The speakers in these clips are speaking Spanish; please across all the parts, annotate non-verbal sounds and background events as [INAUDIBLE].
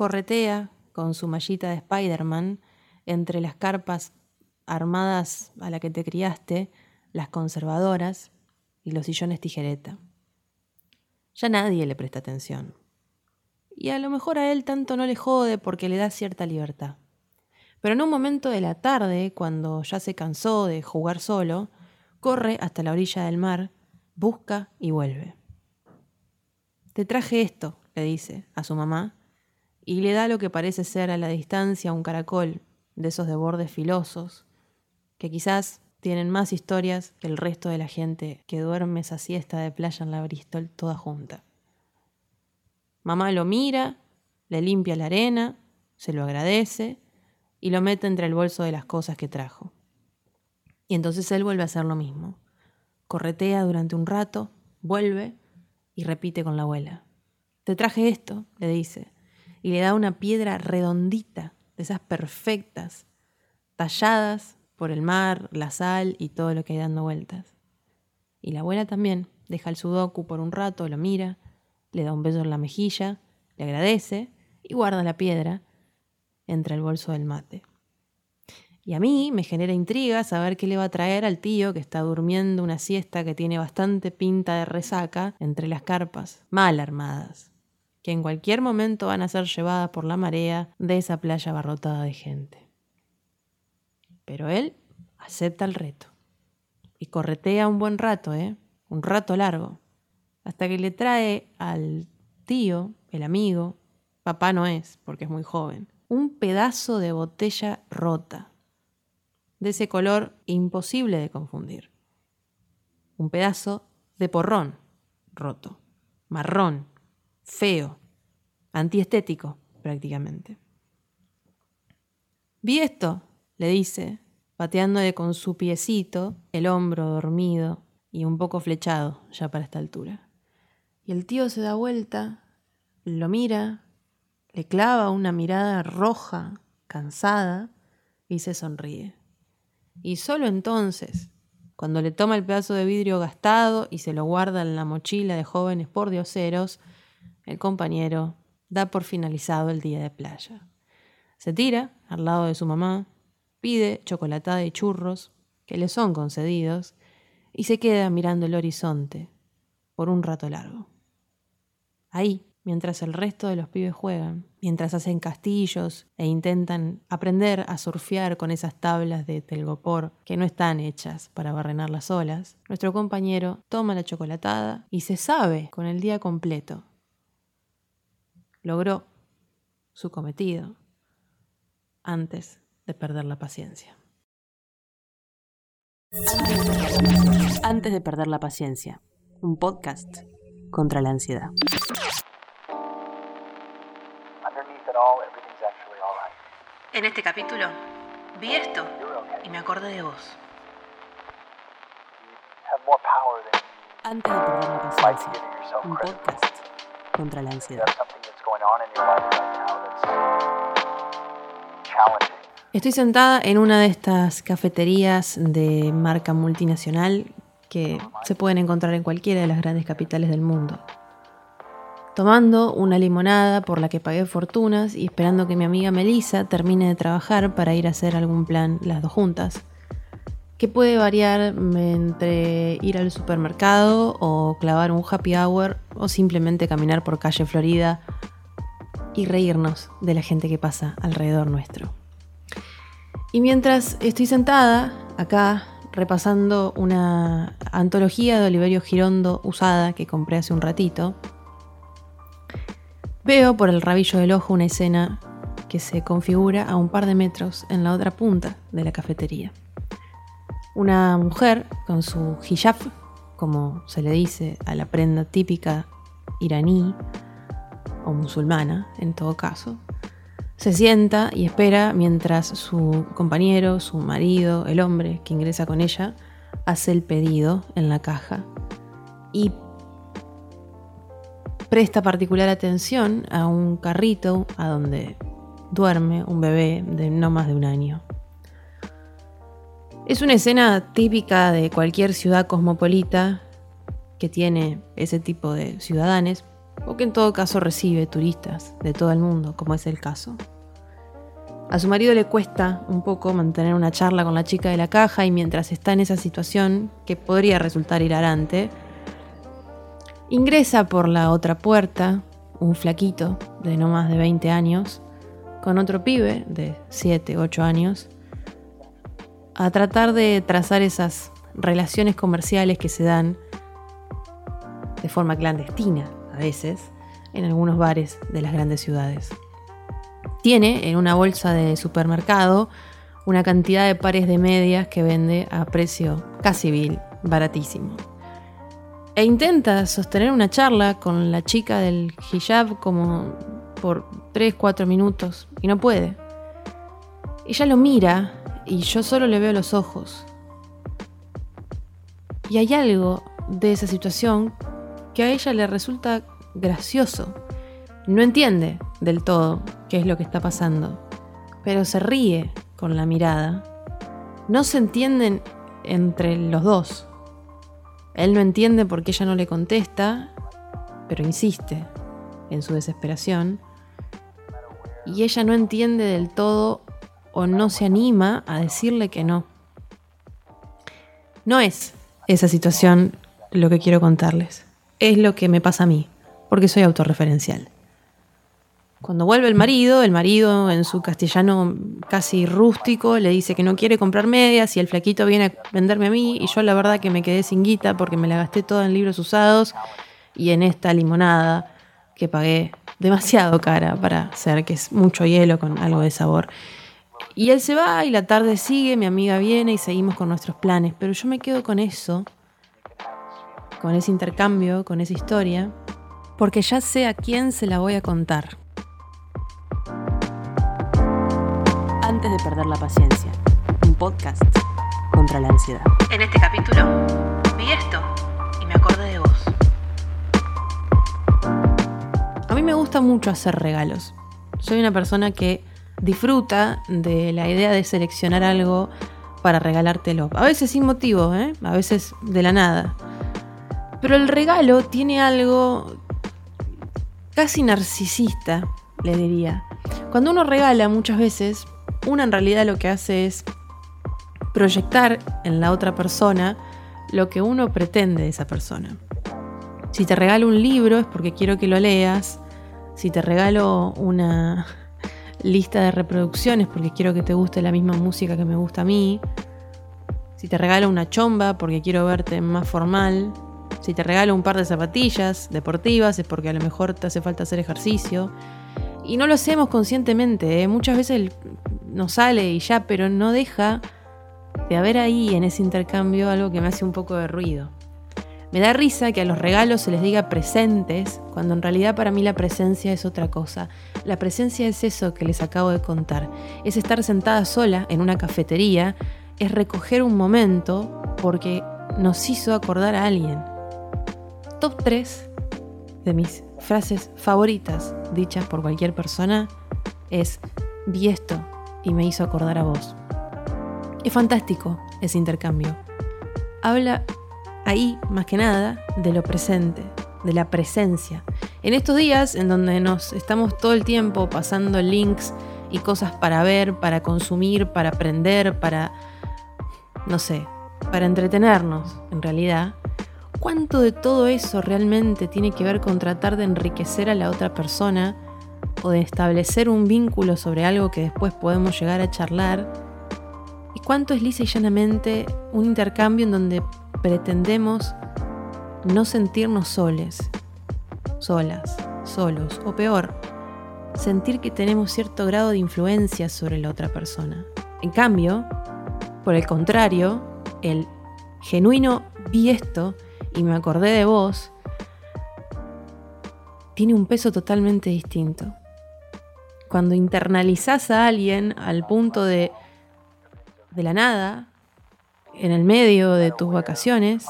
corretea con su mallita de Spider-Man entre las carpas armadas a la que te criaste, las conservadoras y los sillones tijereta. Ya nadie le presta atención. Y a lo mejor a él tanto no le jode porque le da cierta libertad. Pero en un momento de la tarde, cuando ya se cansó de jugar solo, corre hasta la orilla del mar, busca y vuelve. Te traje esto, le dice a su mamá, y le da lo que parece ser a la distancia un caracol de esos de bordes filosos, que quizás tienen más historias que el resto de la gente que duerme esa siesta de playa en la Bristol toda junta. Mamá lo mira, le limpia la arena, se lo agradece y lo mete entre el bolso de las cosas que trajo. Y entonces él vuelve a hacer lo mismo. Corretea durante un rato, vuelve y repite con la abuela. Te traje esto, le dice, y le da una piedra redondita, de esas perfectas, talladas por el mar, la sal y todo lo que hay dando vueltas. Y la abuela también deja el sudoku por un rato, lo mira, le da un beso en la mejilla, le agradece y guarda la piedra entre el bolso del mate. Y a mí me genera intriga saber qué le va a traer al tío que está durmiendo una siesta que tiene bastante pinta de resaca entre las carpas, mal armadas, en cualquier momento van a ser llevadas por la marea de esa playa abarrotada de gente. Pero él acepta el reto y corretea un buen rato, ¿eh? Un rato largo, hasta que le trae al tío, el amigo, papá no es, porque es muy joven, un pedazo de botella rota, de ese color imposible de confundir. Un pedazo de porrón roto, marrón, feo, antiestético prácticamente. Vi esto, le dice, pateándole con su piecito el hombro dormido y un poco flechado ya para esta altura. Y el tío se da vuelta, lo mira le clava una mirada roja, cansada, y se sonríe. Y solo entonces, cuando le toma el pedazo de vidrio gastado y se lo guarda en la mochila de jóvenes por dioseros, el compañero da por finalizado el día de playa. Se tira al lado de su mamá, pide chocolatada y churros, que le son concedidos, y se queda mirando el horizonte por un rato largo. Ahí, mientras el resto de los pibes juegan, mientras hacen castillos e intentan aprender a surfear con esas tablas de telgopor que no están hechas para barrenar las olas, nuestro compañero toma la chocolatada y se sabe con el día completo. Logró su cometido antes de perder la paciencia. Antes de perder la paciencia, un podcast contra la ansiedad. En este capítulo vi esto y me acordé de vos. Antes de perder la paciencia, un podcast contra la ansiedad. Estoy sentada en una de estas cafeterías de marca multinacional que se pueden encontrar en cualquiera de las grandes capitales del mundo. Tomando una limonada por la que pagué fortunas y esperando que mi amiga Melissa termine de trabajar para ir a hacer algún plan las dos juntas, que puede variar entre ir al supermercado o clavar un happy hour o simplemente caminar por calle Florida y reírnos de la gente que pasa alrededor nuestro. Y mientras estoy sentada acá repasando una antología de Oliverio Girondo usada que compré hace un ratito, Veo por el rabillo del ojo una escena que se configura a un par de metros en la otra punta de la cafetería. Una mujer con su hijab, como se le dice a la prenda típica iraní o musulmana en todo caso, se sienta y espera mientras su compañero, su marido, el hombre que ingresa con ella, hace el pedido en la caja y presta particular atención a un carrito a donde duerme un bebé de no más de un año. Es una escena típica de cualquier ciudad cosmopolita que tiene ese tipo de ciudadanos, o que en todo caso recibe turistas de todo el mundo, como es el caso. A su marido le cuesta un poco mantener una charla con la chica de la caja y mientras está en esa situación, que podría resultar hilarante, ingresa por la otra puerta un flaquito de no más de 20 años, con otro pibe de 7, 8 años, a tratar de trazar esas relaciones comerciales que se dan de forma clandestina a veces en algunos bares de las grandes ciudades. Tiene en una bolsa de supermercado una cantidad de pares de medias que vende a precio casi vil, baratísimo. E intenta sostener una charla con la chica del hijab como por 3-4 minutos y no puede. Ella lo mira y yo solo le veo los ojos. Y hay algo de esa situación que a ella le resulta gracioso. No entiende del todo qué es lo que está pasando, pero se ríe con la mirada. No se entienden entre los dos. Él no entiende por qué ella no le contesta, pero insiste en su desesperación. Y ella no entiende del todo o no se anima a decirle que no. No es esa situación lo que quiero contarles. Es lo que me pasa a mí, porque soy autorreferencial. Cuando vuelve el marido, el marido en su castellano casi rústico le dice que no quiere comprar medias y el flaquito viene a venderme a mí y yo la verdad que me quedé sin guita porque me la gasté toda en libros usados y en esta limonada que pagué demasiado cara para hacer, que es mucho hielo con algo de sabor. Y él se va y la tarde sigue, mi amiga viene y seguimos con nuestros planes, pero yo me quedo con eso, con ese intercambio, con esa historia, porque ya sé a quién se la voy a contar. antes de perder la paciencia. Un podcast contra la ansiedad. En este capítulo vi esto y me acordé de vos. A mí me gusta mucho hacer regalos. Soy una persona que disfruta de la idea de seleccionar algo para regalártelo. A veces sin motivo, ¿eh? a veces de la nada. Pero el regalo tiene algo casi narcisista, le diría. Cuando uno regala muchas veces una en realidad lo que hace es proyectar en la otra persona lo que uno pretende de esa persona. Si te regalo un libro es porque quiero que lo leas. Si te regalo una lista de reproducciones porque quiero que te guste la misma música que me gusta a mí. Si te regalo una chomba porque quiero verte más formal. Si te regalo un par de zapatillas deportivas es porque a lo mejor te hace falta hacer ejercicio. Y no lo hacemos conscientemente. ¿eh? Muchas veces nos sale y ya, pero no deja de haber ahí en ese intercambio algo que me hace un poco de ruido. Me da risa que a los regalos se les diga presentes, cuando en realidad para mí la presencia es otra cosa. La presencia es eso que les acabo de contar. Es estar sentada sola en una cafetería, es recoger un momento porque nos hizo acordar a alguien. Top 3 de mis frases favoritas dichas por cualquier persona es vi esto y me hizo acordar a vos. Es fantástico ese intercambio. Habla ahí, más que nada, de lo presente, de la presencia. En estos días en donde nos estamos todo el tiempo pasando links y cosas para ver, para consumir, para aprender, para, no sé, para entretenernos, en realidad, ¿cuánto de todo eso realmente tiene que ver con tratar de enriquecer a la otra persona? o de establecer un vínculo sobre algo que después podemos llegar a charlar? ¿Y cuánto es lisa y llanamente un intercambio en donde pretendemos no sentirnos soles, solas, solos, o peor, sentir que tenemos cierto grado de influencia sobre la otra persona? En cambio, por el contrario, el genuino vi esto y me acordé de vos, tiene un peso totalmente distinto cuando internalizás a alguien al punto de, de la nada, en el medio de tus vacaciones,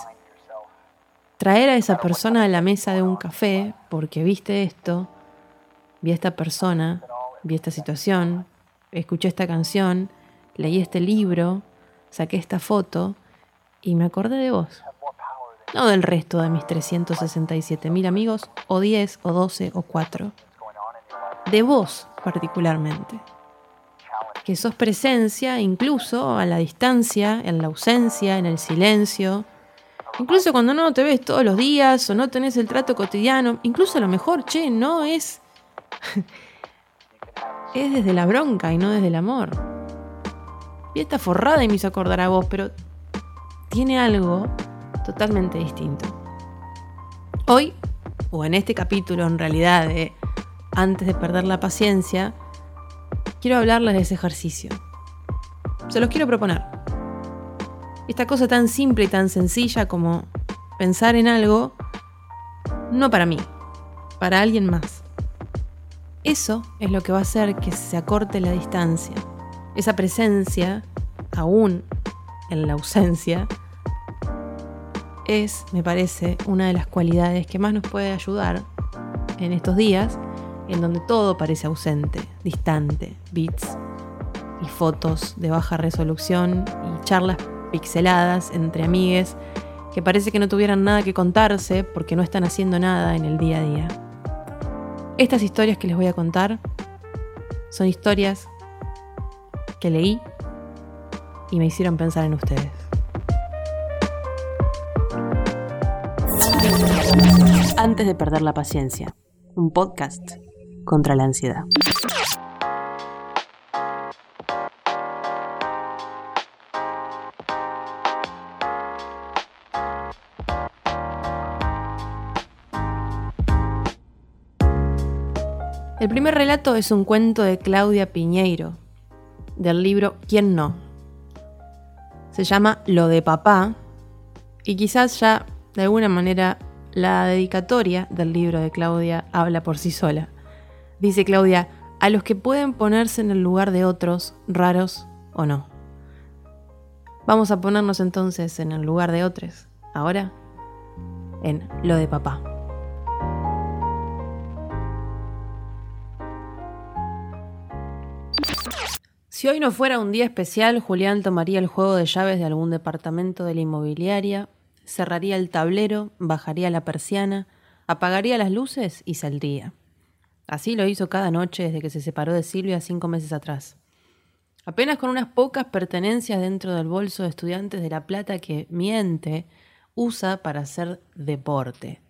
traer a esa persona a la mesa de un café porque viste esto, vi a esta persona, vi esta situación, escuché esta canción, leí este libro, saqué esta foto y me acordé de vos. no del resto de mis 367 mil amigos, o 10, o 12, o 4. De vos particularmente. Que sos presencia incluso a la distancia, en la ausencia, en el silencio. Incluso cuando no te ves todos los días o no tenés el trato cotidiano. Incluso a lo mejor, che, no es... [LAUGHS] es desde la bronca y no desde el amor. Y está forrada y me hizo acordar a vos, pero tiene algo totalmente distinto. Hoy, o en este capítulo en realidad de Antes de perder la paciencia, quiero hablarles de ese ejercicio. Se los quiero proponer. Esta cosa tan simple y tan sencilla como pensar en algo, no para mí, para alguien más. Eso es lo que va a hacer que se acorte la distancia. Esa presencia, aún en la ausencia, es, me parece, una de las cualidades que más nos puede ayudar en estos días en donde todo parece ausente, distante, bits y fotos de baja resolución y charlas pixeladas entre amigues que parece que no tuvieran nada que contarse porque no están haciendo nada en el día a día. Estas historias que les voy a contar son historias que leí y me hicieron pensar en ustedes. Antes de perder la paciencia, un podcast contra la ansiedad. El primer relato es un cuento de Claudia Piñeiro, del libro ¿Quién no? Se llama Lo de papá y quizás ya de alguna manera la dedicatoria del libro de Claudia habla por sí sola. Dice Claudia, a los que pueden ponerse en el lugar de otros, raros o no. Vamos a ponernos entonces en el lugar de otros, ahora, en lo de papá. Si hoy no fuera un día especial, Julián tomaría el juego de llaves de algún departamento de la inmobiliaria, cerraría el tablero, bajaría la persiana, apagaría las luces y saldría. Así lo hizo cada noche desde que se separó de Silvia cinco meses atrás. Apenas con unas pocas pertenencias dentro del bolso de estudiantes de La Plata que miente usa para hacer deporte.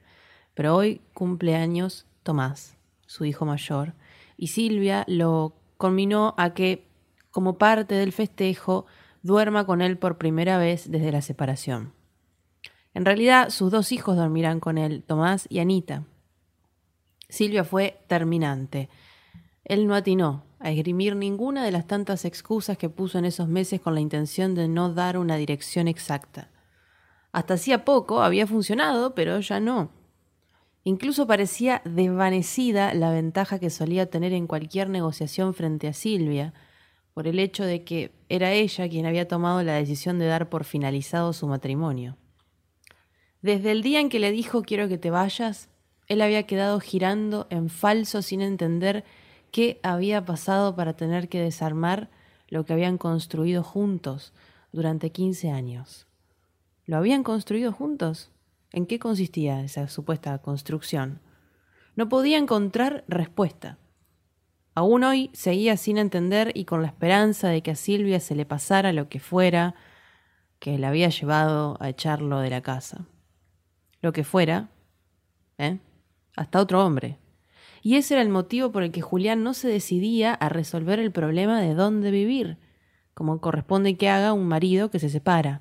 Pero hoy cumple años Tomás, su hijo mayor, y Silvia lo conminó a que como parte del festejo, duerma con él por primera vez desde la separación. En realidad, sus dos hijos dormirán con él, Tomás y Anita. Silvia fue terminante. Él no atinó a esgrimir ninguna de las tantas excusas que puso en esos meses con la intención de no dar una dirección exacta. Hasta hacía poco había funcionado, pero ya no. Incluso parecía desvanecida la ventaja que solía tener en cualquier negociación frente a Silvia, por el hecho de que era ella quien había tomado la decisión de dar por finalizado su matrimonio. Desde el día en que le dijo quiero que te vayas, él había quedado girando en falso sin entender qué había pasado para tener que desarmar lo que habían construido juntos durante 15 años. ¿Lo habían construido juntos? ¿En qué consistía esa supuesta construcción? No podía encontrar respuesta. Aún hoy seguía sin entender y con la esperanza de que a Silvia se le pasara lo que fuera que le había llevado a echarlo de la casa. Lo que fuera, ¿eh? Hasta otro hombre. Y ese era el motivo por el que Julián no se decidía a resolver el problema de dónde vivir, como corresponde que haga un marido que se separa.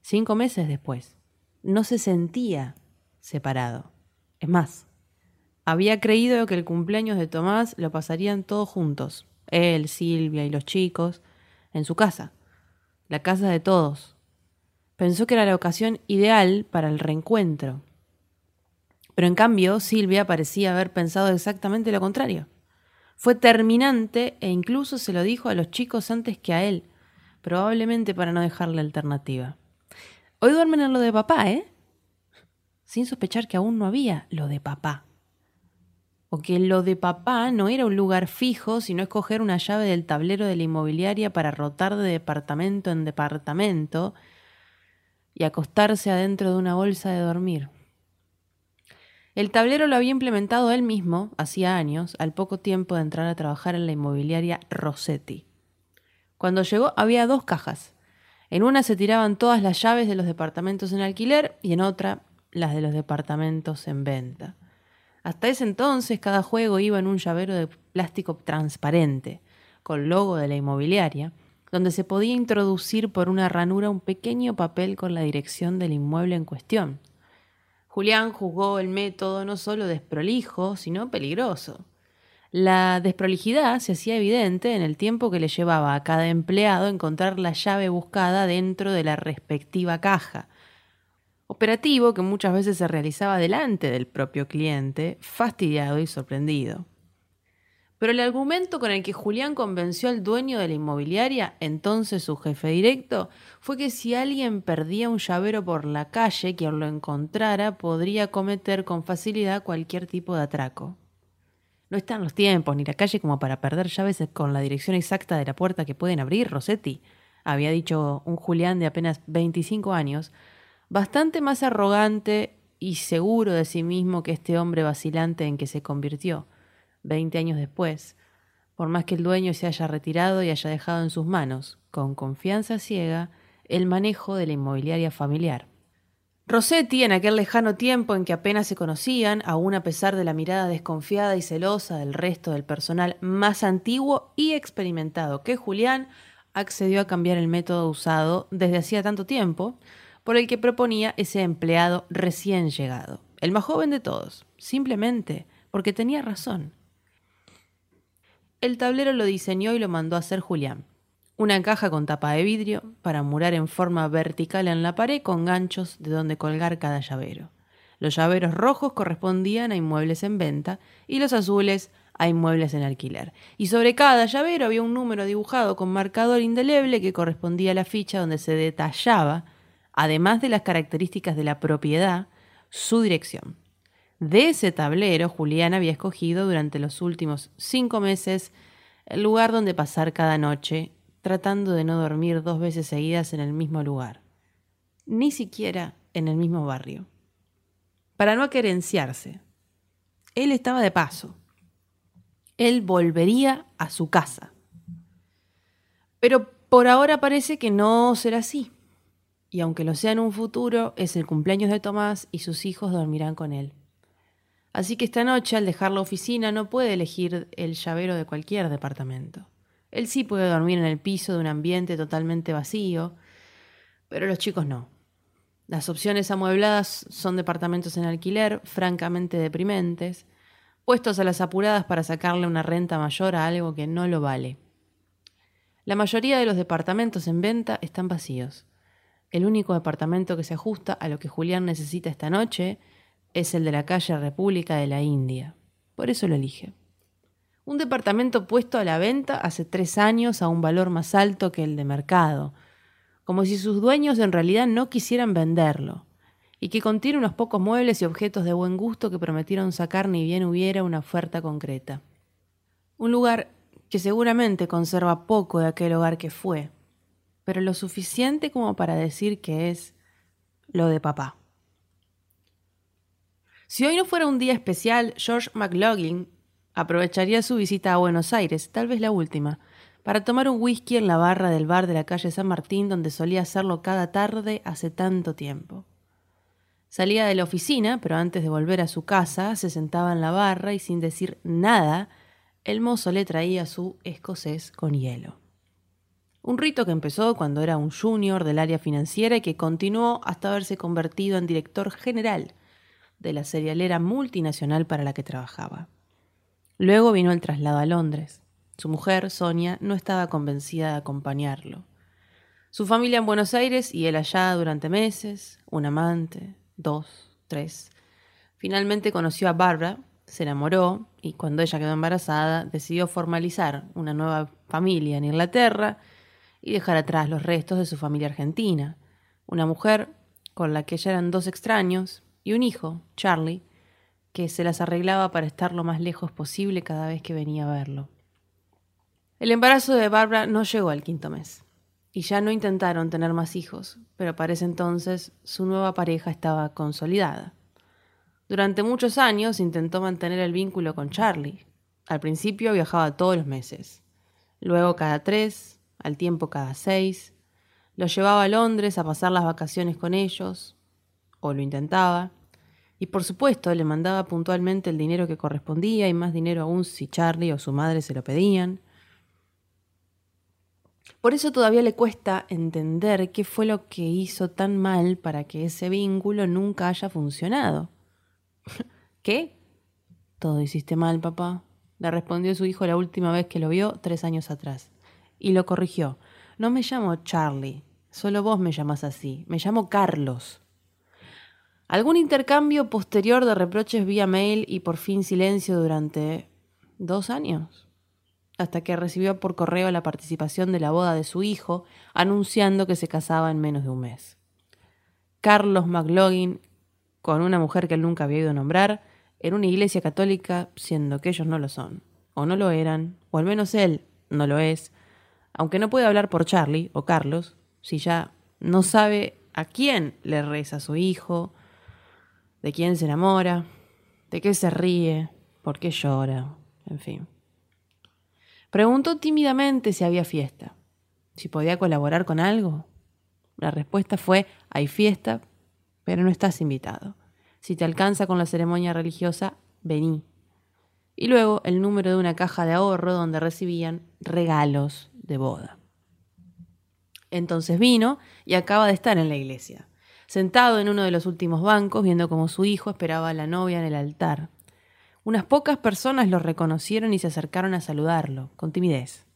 Cinco meses después. No se sentía separado. Es más, había creído que el cumpleaños de Tomás lo pasarían todos juntos, él, Silvia y los chicos, en su casa, la casa de todos. Pensó que era la ocasión ideal para el reencuentro. Pero en cambio, Silvia parecía haber pensado exactamente lo contrario. Fue terminante e incluso se lo dijo a los chicos antes que a él, probablemente para no dejarle alternativa. Hoy duermen en lo de papá, ¿eh? Sin sospechar que aún no había lo de papá o que lo de papá no era un lugar fijo, sino escoger una llave del tablero de la inmobiliaria para rotar de departamento en departamento, y acostarse adentro de una bolsa de dormir. El tablero lo había implementado él mismo, hacía años, al poco tiempo de entrar a trabajar en la inmobiliaria Rossetti. Cuando llegó había dos cajas. En una se tiraban todas las llaves de los departamentos en alquiler y en otra las de los departamentos en venta. Hasta ese entonces cada juego iba en un llavero de plástico transparente, con logo de la inmobiliaria, donde se podía introducir por una ranura un pequeño papel con la dirección del inmueble en cuestión. Julián juzgó el método no solo desprolijo, sino peligroso. La desprolijidad se hacía evidente en el tiempo que le llevaba a cada empleado encontrar la llave buscada dentro de la respectiva caja, operativo que muchas veces se realizaba delante del propio cliente, fastidiado y sorprendido. Pero el argumento con el que Julián convenció al dueño de la inmobiliaria, entonces su jefe directo, fue que si alguien perdía un llavero por la calle, quien lo encontrara podría cometer con facilidad cualquier tipo de atraco. No están los tiempos ni la calle como para perder llaves con la dirección exacta de la puerta que pueden abrir, Rossetti, había dicho un Julián de apenas 25 años, bastante más arrogante y seguro de sí mismo que este hombre vacilante en que se convirtió. Veinte años después, por más que el dueño se haya retirado y haya dejado en sus manos, con confianza ciega, el manejo de la inmobiliaria familiar. Rossetti, en aquel lejano tiempo en que apenas se conocían, aún a pesar de la mirada desconfiada y celosa del resto del personal más antiguo y experimentado que Julián, accedió a cambiar el método usado desde hacía tanto tiempo, por el que proponía ese empleado recién llegado, el más joven de todos, simplemente porque tenía razón. El tablero lo diseñó y lo mandó a hacer Julián. Una caja con tapa de vidrio para murar en forma vertical en la pared con ganchos de donde colgar cada llavero. Los llaveros rojos correspondían a inmuebles en venta y los azules a inmuebles en alquiler. Y sobre cada llavero había un número dibujado con marcador indeleble que correspondía a la ficha donde se detallaba, además de las características de la propiedad, su dirección. De ese tablero, Julián había escogido durante los últimos cinco meses el lugar donde pasar cada noche, tratando de no dormir dos veces seguidas en el mismo lugar, ni siquiera en el mismo barrio, para no querenciarse. Él estaba de paso. Él volvería a su casa. Pero por ahora parece que no será así. Y aunque lo sea en un futuro, es el cumpleaños de Tomás y sus hijos dormirán con él. Así que esta noche, al dejar la oficina, no puede elegir el llavero de cualquier departamento. Él sí puede dormir en el piso de un ambiente totalmente vacío, pero los chicos no. Las opciones amuebladas son departamentos en alquiler, francamente deprimentes, puestos a las apuradas para sacarle una renta mayor a algo que no lo vale. La mayoría de los departamentos en venta están vacíos. El único departamento que se ajusta a lo que Julián necesita esta noche es el de la calle República de la India. Por eso lo elige. Un departamento puesto a la venta hace tres años a un valor más alto que el de mercado, como si sus dueños en realidad no quisieran venderlo, y que contiene unos pocos muebles y objetos de buen gusto que prometieron sacar ni bien hubiera una oferta concreta. Un lugar que seguramente conserva poco de aquel hogar que fue, pero lo suficiente como para decir que es lo de papá. Si hoy no fuera un día especial, George McLaughlin aprovecharía su visita a Buenos Aires, tal vez la última, para tomar un whisky en la barra del bar de la calle San Martín donde solía hacerlo cada tarde hace tanto tiempo. Salía de la oficina, pero antes de volver a su casa, se sentaba en la barra y sin decir nada, el mozo le traía su escocés con hielo. Un rito que empezó cuando era un junior del área financiera y que continuó hasta haberse convertido en director general de la serialera multinacional para la que trabajaba. Luego vino el traslado a Londres. Su mujer, Sonia, no estaba convencida de acompañarlo. Su familia en Buenos Aires y él allá durante meses, un amante, dos, tres. Finalmente conoció a Barbara, se enamoró y cuando ella quedó embarazada decidió formalizar una nueva familia en Inglaterra y dejar atrás los restos de su familia argentina. Una mujer con la que ya eran dos extraños, y un hijo, Charlie, que se las arreglaba para estar lo más lejos posible cada vez que venía a verlo. El embarazo de Barbara no llegó al quinto mes. y ya no intentaron tener más hijos, pero para ese entonces su nueva pareja estaba consolidada. Durante muchos años intentó mantener el vínculo con Charlie. Al principio viajaba todos los meses, luego cada tres, al tiempo cada seis. Lo llevaba a Londres a pasar las vacaciones con ellos, o lo intentaba, y por supuesto le mandaba puntualmente el dinero que correspondía y más dinero aún si Charlie o su madre se lo pedían. Por eso todavía le cuesta entender qué fue lo que hizo tan mal para que ese vínculo nunca haya funcionado. [LAUGHS] ¿Qué? Todo hiciste mal, papá, le respondió su hijo la última vez que lo vio tres años atrás. Y lo corrigió. No me llamo Charlie, solo vos me llamás así. Me llamo Carlos. Algún intercambio posterior de reproches vía mail y por fin silencio durante dos años hasta que recibió por correo la participación de la boda de su hijo, anunciando que se casaba en menos de un mes. Carlos McLaughlin, con una mujer que él nunca había ido nombrar, en una iglesia católica, siendo que ellos no lo son, o no lo eran, o al menos él no lo es, aunque no puede hablar por Charlie o Carlos, si ya no sabe a quién le reza su hijo, de quién se enamora, de qué se ríe, por qué llora, en fin. Preguntó tímidamente si había fiesta, si podía colaborar con algo. La respuesta fue, hay fiesta, pero no estás invitado. Si te alcanza con la ceremonia religiosa, vení. Y luego el número de una caja de ahorro donde recibían regalos de boda. Entonces vino y acaba de estar en la iglesia, sentado en uno de los últimos bancos, viendo cómo su hijo esperaba a la novia en el altar. Unas pocas personas lo reconocieron y se acercaron a saludarlo, con timidez,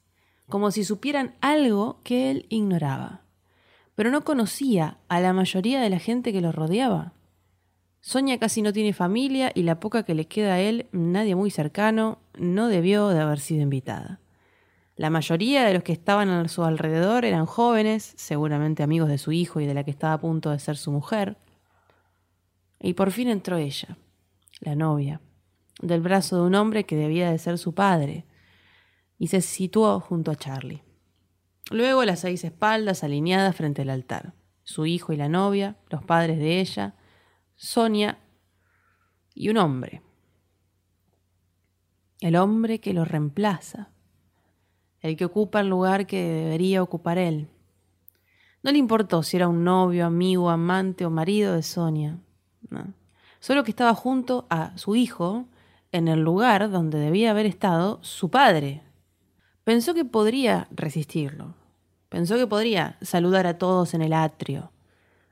como si supieran algo que él ignoraba. Pero no conocía a la mayoría de la gente que lo rodeaba. Sonia casi no tiene familia y la poca que le queda a él, nadie muy cercano, no debió de haber sido invitada. La mayoría de los que estaban a su alrededor eran jóvenes, seguramente amigos de su hijo y de la que estaba a punto de ser su mujer. Y por fin entró ella, la novia del brazo de un hombre que debía de ser su padre, y se situó junto a Charlie. Luego las seis espaldas alineadas frente al altar, su hijo y la novia, los padres de ella, Sonia y un hombre. El hombre que lo reemplaza, el que ocupa el lugar que debería ocupar él. No le importó si era un novio, amigo, amante o marido de Sonia. Solo que estaba junto a su hijo en el lugar donde debía haber estado su padre. Pensó que podría resistirlo. Pensó que podría saludar a todos en el atrio.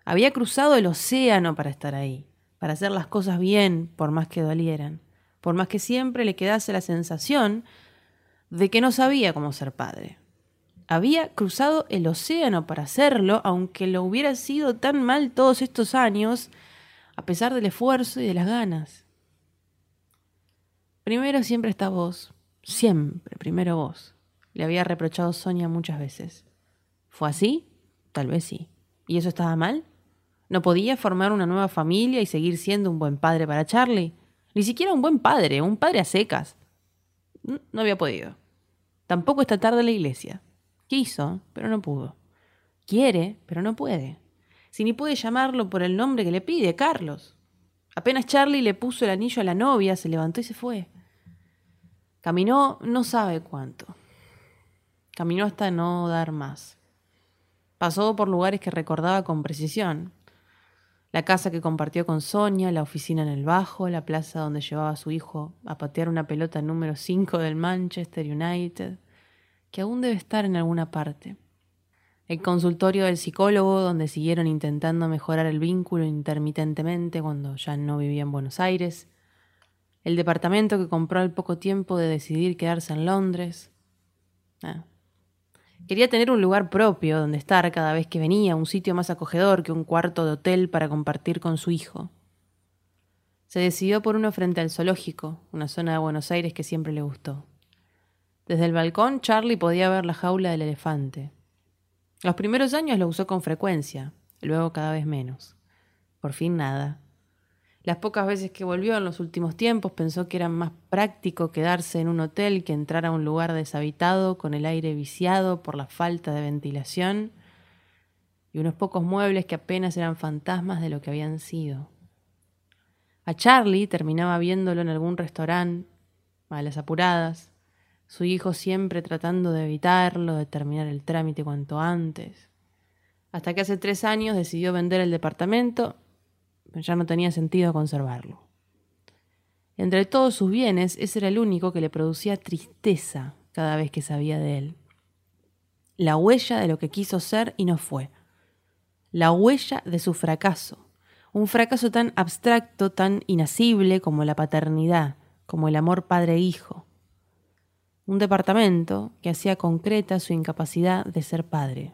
Había cruzado el océano para estar ahí, para hacer las cosas bien, por más que dolieran, por más que siempre le quedase la sensación de que no sabía cómo ser padre. Había cruzado el océano para hacerlo, aunque lo hubiera sido tan mal todos estos años, a pesar del esfuerzo y de las ganas. Primero siempre está vos, siempre, primero vos, le había reprochado Sonia muchas veces. ¿Fue así? Tal vez sí. ¿Y eso estaba mal? ¿No podía formar una nueva familia y seguir siendo un buen padre para Charlie? Ni siquiera un buen padre, un padre a secas. No había podido. Tampoco esta tarde la iglesia. Quiso, pero no pudo. Quiere, pero no puede. Si ni puede llamarlo por el nombre que le pide, Carlos. Apenas Charlie le puso el anillo a la novia, se levantó y se fue. Caminó no sabe cuánto. Caminó hasta no dar más. Pasó por lugares que recordaba con precisión. La casa que compartió con Sonia, la oficina en el bajo, la plaza donde llevaba a su hijo a patear una pelota número 5 del Manchester United, que aún debe estar en alguna parte el consultorio del psicólogo, donde siguieron intentando mejorar el vínculo intermitentemente cuando ya no vivía en Buenos Aires, el departamento que compró al poco tiempo de decidir quedarse en Londres. Ah. Quería tener un lugar propio donde estar cada vez que venía, un sitio más acogedor que un cuarto de hotel para compartir con su hijo. Se decidió por uno frente al zoológico, una zona de Buenos Aires que siempre le gustó. Desde el balcón Charlie podía ver la jaula del elefante, los primeros años lo usó con frecuencia, luego cada vez menos. Por fin nada. Las pocas veces que volvió en los últimos tiempos pensó que era más práctico quedarse en un hotel que entrar a un lugar deshabitado con el aire viciado por la falta de ventilación y unos pocos muebles que apenas eran fantasmas de lo que habían sido. A Charlie terminaba viéndolo en algún restaurante, a las apuradas, su hijo siempre tratando de evitarlo, de terminar el trámite cuanto antes. Hasta que hace tres años decidió vender el departamento ya no tenía sentido conservarlo. Entre todos sus bienes, ese era el único que le producía tristeza cada vez que sabía de él. La huella de lo que quiso ser y no fue. La huella de su fracaso. Un fracaso tan abstracto, tan inasible como la paternidad, como el amor padre-hijo. Un departamento que hacía concreta su incapacidad de ser padre.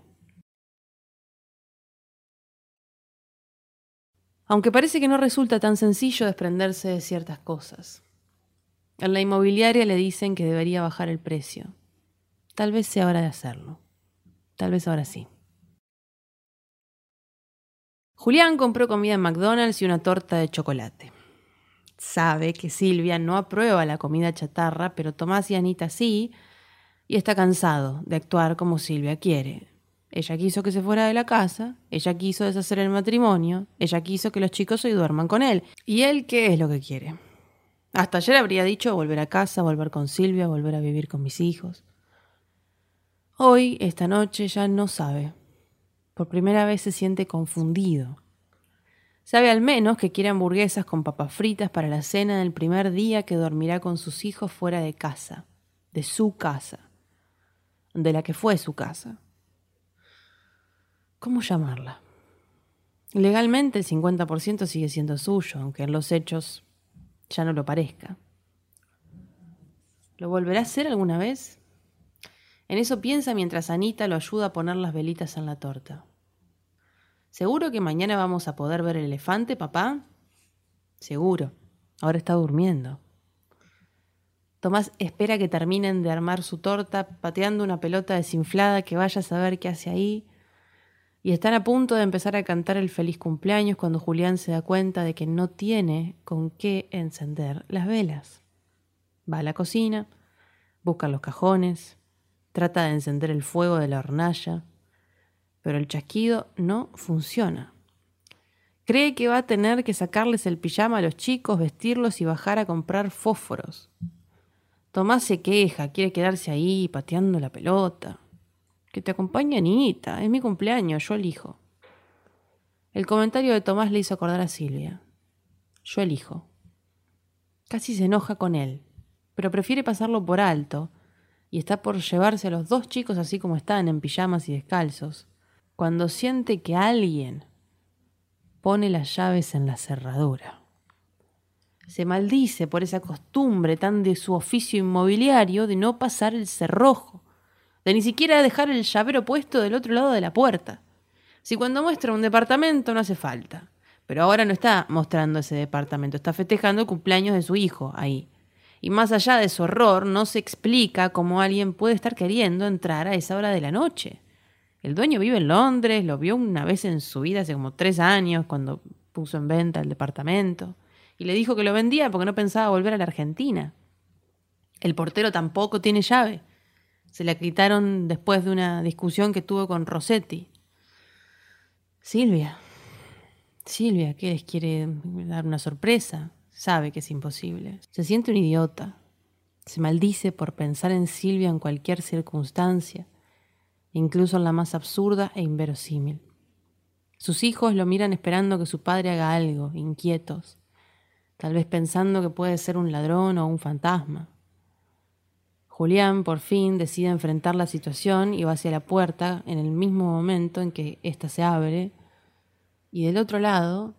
Aunque parece que no resulta tan sencillo desprenderse de ciertas cosas. En la inmobiliaria le dicen que debería bajar el precio. Tal vez sea hora de hacerlo. Tal vez ahora sí. Julián compró comida en McDonald's y una torta de chocolate. Sabe que Silvia no aprueba la comida chatarra, pero Tomás y Anita sí, y está cansado de actuar como Silvia quiere, ella quiso que se fuera de la casa, ella quiso deshacer el matrimonio, ella quiso que los chicos hoy duerman con él. ¿Y él qué es lo que quiere? Hasta ayer habría dicho volver a casa, volver con Silvia, volver a vivir con mis hijos. Hoy, esta noche, ya no sabe. Por primera vez se siente confundido. Sabe al menos que quiere hamburguesas con papas fritas para la cena del primer día que dormirá con sus hijos fuera de casa, de su casa, de la que fue su casa. ¿Cómo llamarla? Legalmente el 50% sigue siendo suyo, aunque en los hechos ya no lo parezca. ¿Lo volverá a hacer alguna vez? En eso piensa mientras Anita lo ayuda a poner las velitas en la torta. ¿Seguro que mañana vamos a poder ver el elefante, papá? Seguro. Ahora está durmiendo. Tomás espera que terminen de armar su torta, pateando una pelota desinflada que vaya a saber qué hace ahí, y están a punto de empezar a cantar el feliz cumpleaños cuando Julián se da cuenta de que no tiene con qué encender las velas. Va a la cocina, busca los cajones, trata de encender el fuego de la hornalla, pero el chasquido no funciona. Cree que va a tener que sacarles el pijama a los chicos, vestirlos y bajar a comprar fósforos. Tomás se queja, quiere quedarse ahí pateando la pelota. Que te acompañe Anita, es mi cumpleaños, yo elijo. El comentario de Tomás le hizo acordar a Silvia. Yo elijo. Casi se enoja con él, pero prefiere pasarlo por alto y está por llevarse a los dos chicos así como están, en pijamas y descalzos, cuando siente que alguien pone las llaves en la cerradura. Se maldice por esa costumbre tan de su oficio inmobiliario de no pasar el cerrojo ni siquiera dejar el llavero puesto del otro lado de la puerta. Si cuando muestra un departamento no hace falta. Pero ahora no está mostrando ese departamento, está festejando el cumpleaños de su hijo ahí. Y más allá de su horror, no se explica cómo alguien puede estar queriendo entrar a esa hora de la noche. El dueño vive en Londres, lo vio una vez en su vida hace como tres años, cuando puso en venta el departamento, y le dijo que lo vendía porque no pensaba volver a la Argentina. El portero tampoco tiene llave. Se la quitaron después de una discusión que tuvo con Rossetti. Silvia. Silvia, ¿qué les quiere dar una sorpresa? Sabe que es imposible. Se siente un idiota. Se maldice por pensar en Silvia en cualquier circunstancia, incluso en la más absurda e inverosímil. Sus hijos lo miran esperando que su padre haga algo, inquietos, tal vez pensando que puede ser un ladrón o un fantasma. Julián por fin decide enfrentar la situación y va hacia la puerta en el mismo momento en que ésta se abre. Y del otro lado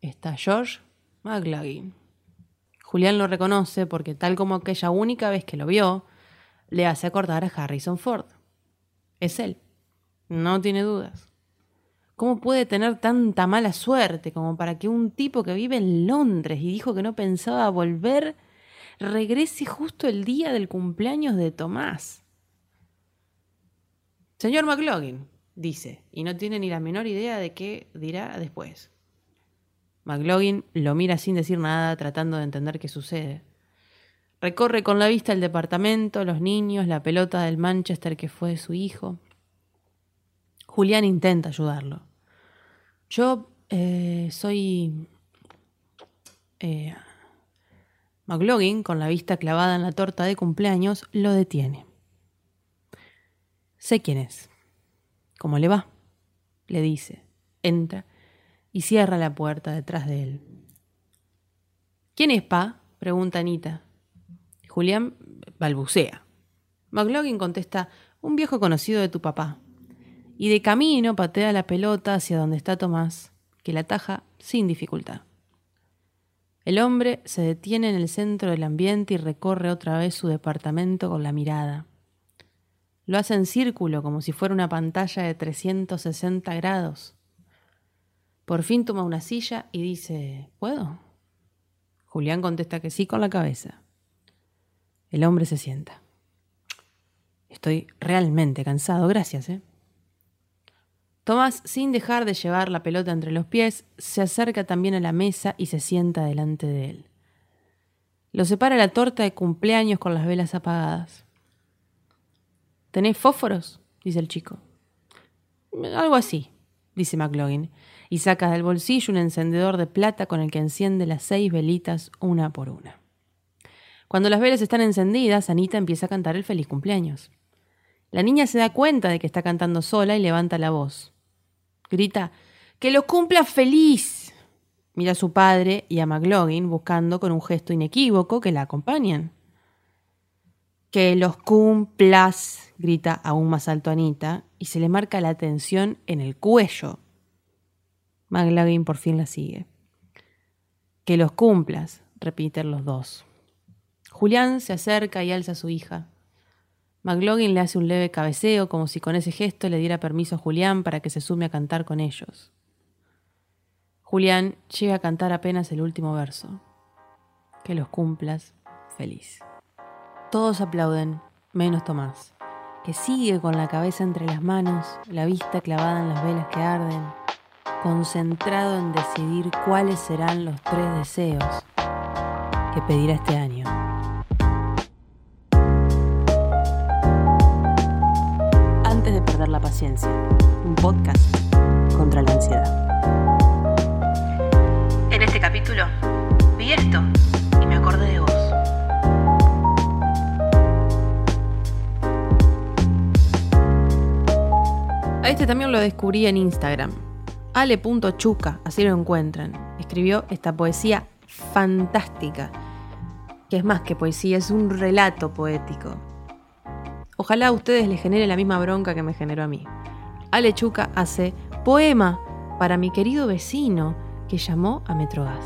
está George McLaggy. Julián lo reconoce porque tal como aquella única vez que lo vio, le hace acordar a Harrison Ford. Es él, no tiene dudas. ¿Cómo puede tener tanta mala suerte como para que un tipo que vive en Londres y dijo que no pensaba volver regrese justo el día del cumpleaños de Tomás. Señor McLaughlin, dice, y no tiene ni la menor idea de qué dirá después. McLaughlin lo mira sin decir nada, tratando de entender qué sucede. Recorre con la vista el departamento, los niños, la pelota del Manchester que fue su hijo. Julián intenta ayudarlo. Yo eh, soy... Eh, McLaughlin, con la vista clavada en la torta de cumpleaños, lo detiene. Sé quién es. ¿Cómo le va? le dice. Entra y cierra la puerta detrás de él. ¿Quién es Pa? pregunta Anita. Julián balbucea. McLaughlin contesta, un viejo conocido de tu papá. Y de camino patea la pelota hacia donde está Tomás, que la ataja sin dificultad. El hombre se detiene en el centro del ambiente y recorre otra vez su departamento con la mirada. Lo hace en círculo como si fuera una pantalla de 360 grados. Por fin toma una silla y dice, ¿puedo? Julián contesta que sí con la cabeza. El hombre se sienta. Estoy realmente cansado, gracias, ¿eh? Tomás, sin dejar de llevar la pelota entre los pies, se acerca también a la mesa y se sienta delante de él. Lo separa la torta de cumpleaños con las velas apagadas. ¿Tenés fósforos? dice el chico. Algo así, dice McLaughlin, y saca del bolsillo un encendedor de plata con el que enciende las seis velitas una por una. Cuando las velas están encendidas, Anita empieza a cantar el feliz cumpleaños. La niña se da cuenta de que está cantando sola y levanta la voz. Grita, ¡Que lo cumpla feliz! Mira a su padre y a McLaughlin buscando con un gesto inequívoco que la acompañan. Que los cumplas, grita aún más alto Anita, y se le marca la tensión en el cuello. McLaughlin por fin la sigue. Que los cumplas, repiten los dos. Julián se acerca y alza a su hija. McLaughlin le hace un leve cabeceo como si con ese gesto le diera permiso a Julián para que se sume a cantar con ellos. Julián llega a cantar apenas el último verso. Que los cumplas feliz. Todos aplauden, menos Tomás, que sigue con la cabeza entre las manos, la vista clavada en las velas que arden, concentrado en decidir cuáles serán los tres deseos que pedirá este año. La paciencia, un podcast contra la ansiedad. En este capítulo vi esto y me acordé de vos. A este también lo descubrí en Instagram. Ale.chuca, así lo encuentran. Escribió esta poesía fantástica, que es más que poesía, es un relato poético Ojalá a ustedes les genere la misma bronca que me generó a mí. Alechuca hace poema para mi querido vecino que llamó a Metrogas.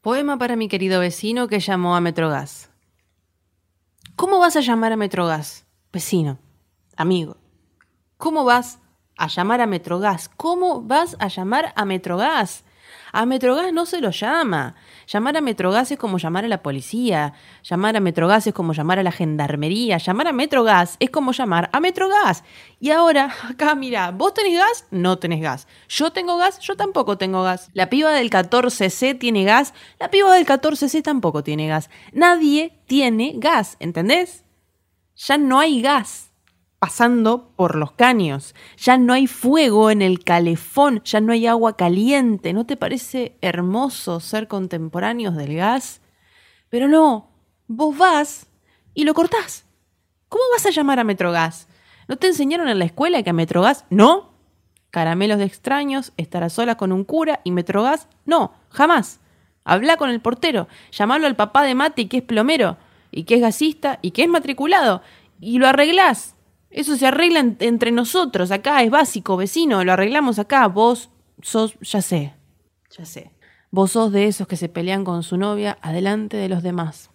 Poema para mi querido vecino que llamó a Metrogas. ¿Cómo vas a llamar a Metrogas? Vecino, amigo. ¿Cómo vas a llamar a Metrogas? ¿Cómo vas a llamar a Metrogas? A Metrogas no se lo llama. Llamar a Metrogas es como llamar a la policía. Llamar a Metrogas es como llamar a la gendarmería. Llamar a Metrogas es como llamar a Metrogas. Y ahora, [LAUGHS] acá mira, ¿vos tenés gas? No tenés gas. ¿Yo tengo gas? Yo tampoco tengo gas. La piba del 14C tiene gas. La piba del 14C tampoco tiene gas. Nadie tiene gas, ¿entendés? Ya no hay gas pasando por los caños. Ya no hay fuego en el calefón, ya no hay agua caliente. ¿No te parece hermoso ser contemporáneos del gas? Pero no, vos vas y lo cortás. ¿Cómo vas a llamar a Metrogas? ¿No te enseñaron en la escuela que a Metrogas no? Caramelos de extraños, estar a solas con un cura y Metrogas no, jamás. Habla con el portero, llamalo al papá de Mati que es plomero y que es gasista y que es matriculado y lo arreglás. Eso se arregla entre nosotros, acá es básico, vecino, lo arreglamos acá, vos sos, ya sé, ya sé. Vos sos de esos que se pelean con su novia adelante de los demás.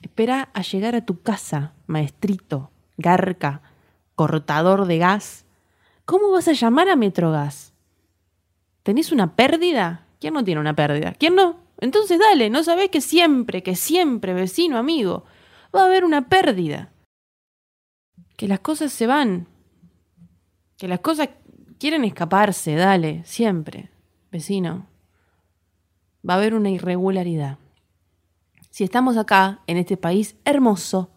Espera a llegar a tu casa, maestrito, garca, cortador de gas. ¿Cómo vas a llamar a Metrogas? ¿Tenés una pérdida? ¿Quién no tiene una pérdida? ¿Quién no? Entonces dale, no sabés que siempre, que siempre, vecino, amigo, va a haber una pérdida. Que las cosas se van. Que las cosas quieren escaparse, dale, siempre. Vecino. Va a haber una irregularidad. Si estamos acá, en este país hermoso,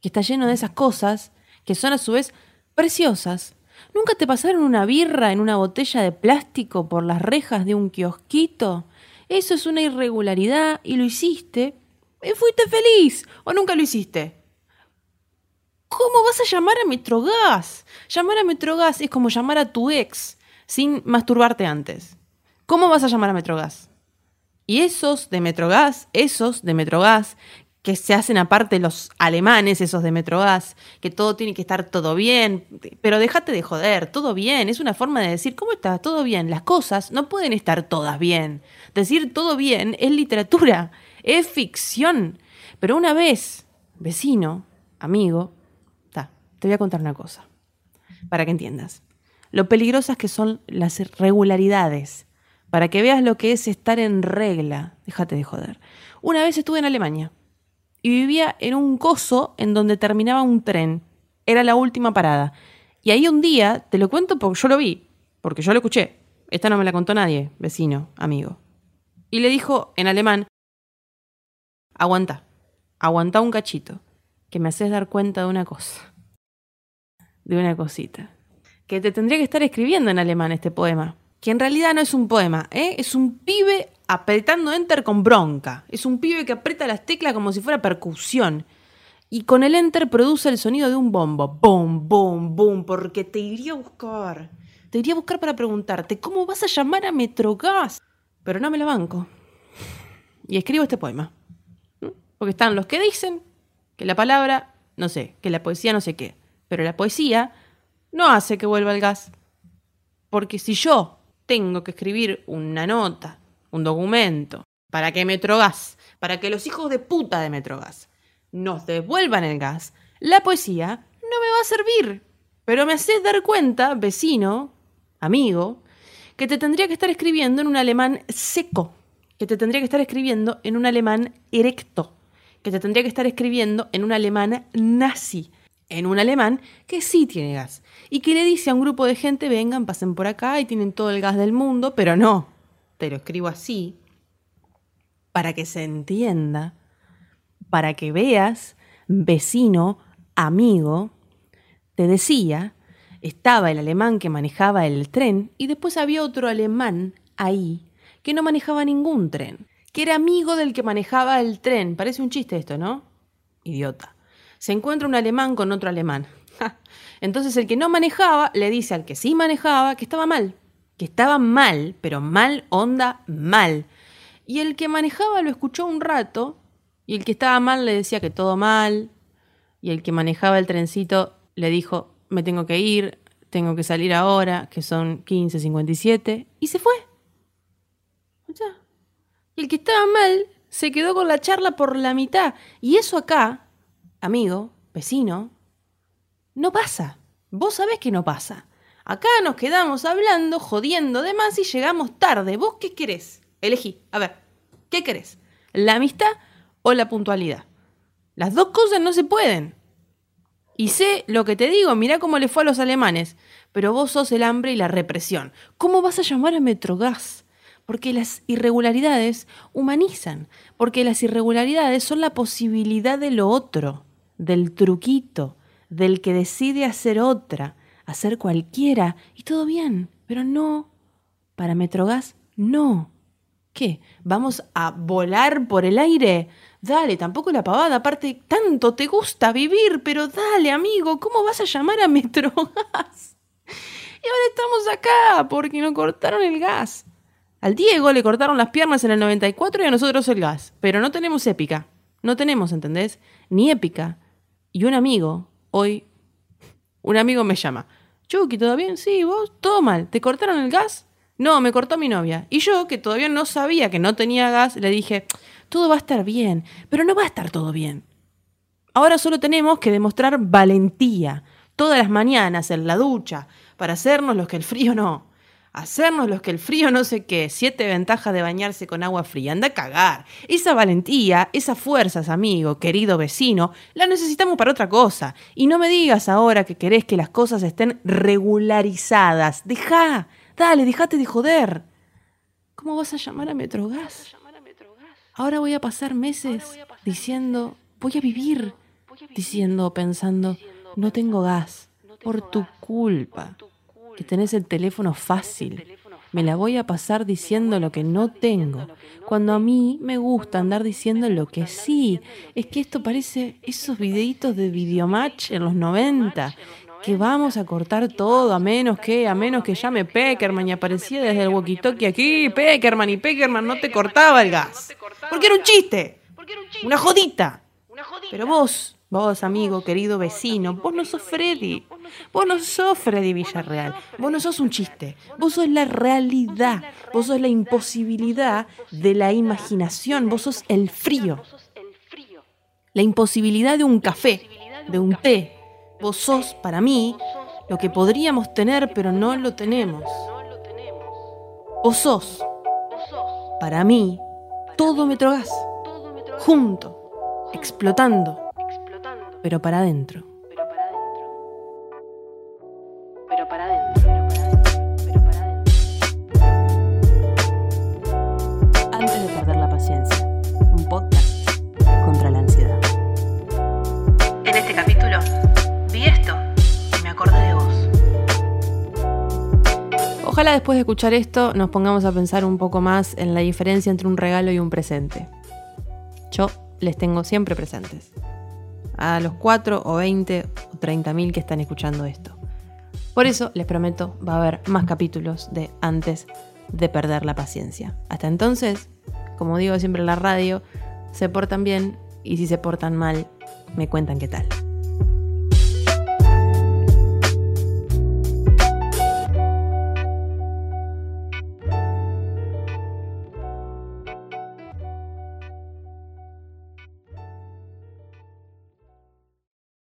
que está lleno de esas cosas, que son a su vez preciosas, ¿Nunca te pasaron una birra en una botella de plástico por las rejas de un kiosquito? Eso es una irregularidad y lo hiciste. Y fuiste feliz. ¿O nunca lo hiciste? ¿Cómo vas a llamar a Metrogas? Llamar a Metrogas es como llamar a tu ex sin masturbarte antes. ¿Cómo vas a llamar a Metrogas? Y esos de Metrogas, esos de Metrogas, que se hacen aparte los alemanes, esos de Metrogas, que todo tiene que estar todo bien, pero déjate de joder, todo bien, es una forma de decir, ¿cómo está? Todo bien, las cosas no pueden estar todas bien. Decir todo bien es literatura, es ficción. Pero una vez, vecino, amigo, te voy a contar una cosa, para que entiendas. Lo peligrosas que son las irregularidades, para que veas lo que es estar en regla, déjate de joder. Una vez estuve en Alemania y vivía en un coso en donde terminaba un tren. Era la última parada. Y ahí un día, te lo cuento porque yo lo vi, porque yo lo escuché. Esta no me la contó nadie, vecino, amigo. Y le dijo en alemán, aguanta, aguanta un cachito, que me haces dar cuenta de una cosa, de una cosita, que te tendría que estar escribiendo en alemán este poema, que en realidad no es un poema, ¿eh? es un pibe apretando enter con bronca. Es un pibe que aprieta las teclas como si fuera percusión. Y con el enter produce el sonido de un bombo. Boom, boom, boom, porque te iría a buscar. Te iría a buscar para preguntarte, ¿cómo vas a llamar a Metrogas? Pero no me la banco. Y escribo este poema. ¿Mm? Porque están los que dicen que la palabra, no sé, que la poesía no sé qué. Pero la poesía no hace que vuelva el gas. Porque si yo tengo que escribir una nota un documento, para que Metrogas, para que los hijos de puta de Metrogas nos devuelvan el gas, la poesía no me va a servir. Pero me haces dar cuenta, vecino, amigo, que te tendría que estar escribiendo en un alemán seco, que te tendría que estar escribiendo en un alemán erecto, que te tendría que estar escribiendo en un alemán nazi, en un alemán que sí tiene gas, y que le dice a un grupo de gente, vengan, pasen por acá y tienen todo el gas del mundo, pero no, te lo escribo así, para que se entienda, para que veas, vecino, amigo, te decía, estaba el alemán que manejaba el tren y después había otro alemán ahí que no manejaba ningún tren, que era amigo del que manejaba el tren. Parece un chiste esto, ¿no? Idiota. Se encuentra un alemán con otro alemán. [LAUGHS] Entonces el que no manejaba le dice al que sí manejaba que estaba mal, que estaba mal, pero mal onda, mal. Y el que manejaba lo escuchó un rato, y el que estaba mal le decía que todo mal, y el que manejaba el trencito le dijo, me tengo que ir, tengo que salir ahora, que son 15.57, y se fue. Y el que estaba mal se quedó con la charla por la mitad. Y eso acá, amigo, vecino, no pasa. Vos sabés que no pasa. Acá nos quedamos hablando, jodiendo de más y llegamos tarde. ¿Vos qué querés? Elegí. A ver, ¿qué querés? ¿La amistad o la puntualidad? Las dos cosas no se pueden. Y sé lo que te digo, mirá cómo le fue a los alemanes. Pero vos sos el hambre y la represión. ¿Cómo vas a llamar a Metrogas? Porque las irregularidades humanizan. Porque las irregularidades son la posibilidad de lo otro, del truquito, del que decide hacer otra hacer cualquiera y todo bien, pero no. Para Metrogas, no. ¿Qué? ¿Vamos a volar por el aire? Dale, tampoco la pavada, aparte, tanto te gusta vivir, pero dale, amigo, ¿cómo vas a llamar a Metrogas? [LAUGHS] Y ahora estamos acá porque nos cortaron el gas. Al Diego le cortaron las piernas en el 94 y a nosotros el gas. Pero no tenemos épica. No tenemos, ¿entendés? Ni épica. Y un amigo, hoy, un amigo me llama. Chucky, ¿todo bien? Sí, vos, todo mal. ¿Te cortaron el gas? No, me cortó mi novia. Y yo, que todavía no sabía que no tenía gas, le dije, todo va a estar bien, pero no va a estar todo bien. Ahora solo tenemos que demostrar valentía, todas las mañanas en la ducha, para hacernos los que el frío no. Hacernos los que el frío no sé qué, siete ventajas de bañarse con agua fría, anda a cagar. Esa valentía, esas fuerzas, amigo, querido vecino, la necesitamos para otra cosa. Y no me digas ahora que querés que las cosas estén regularizadas. Deja, dale, dejate de joder. ¿Cómo vas a llamar a Metrogas? Ahora voy a pasar meses diciendo, voy a vivir, diciendo, pensando, no tengo gas, por tu culpa que tenés el teléfono fácil. Me la voy a pasar diciendo lo que no tengo, cuando a mí me gusta andar diciendo lo que sí. Es que esto parece esos videitos de Videomatch en los 90, que vamos a cortar todo, a menos que, a menos que llame Peckerman y aparecía desde el walkie-talkie aquí, Peckerman y Peckerman no te cortaba el gas. Porque era un chiste, una jodita. Pero vos, Vos, amigo, querido vecino, vos no sos Freddy. Vos no sos Freddy Villarreal. Vos no sos un chiste. Vos sos la realidad. Vos sos la imposibilidad de la imaginación. Vos sos el frío. La imposibilidad de un café, de un té. Vos sos, para mí, lo que podríamos tener pero no lo tenemos. Vos sos, para mí, todo Metrogas. Junto, explotando Pero para adentro. Pero para adentro. Antes de perder la paciencia, un podcast contra la ansiedad. En este capítulo vi esto y me acordé de vos. Ojalá después de escuchar esto nos pongamos a pensar un poco más en la diferencia entre un regalo y un presente. Yo les tengo siempre presentes a los 4 o 20 o 30 mil que están escuchando esto. Por eso les prometo, va a haber más capítulos de antes de perder la paciencia. Hasta entonces, como digo siempre en la radio, se portan bien y si se portan mal, me cuentan qué tal.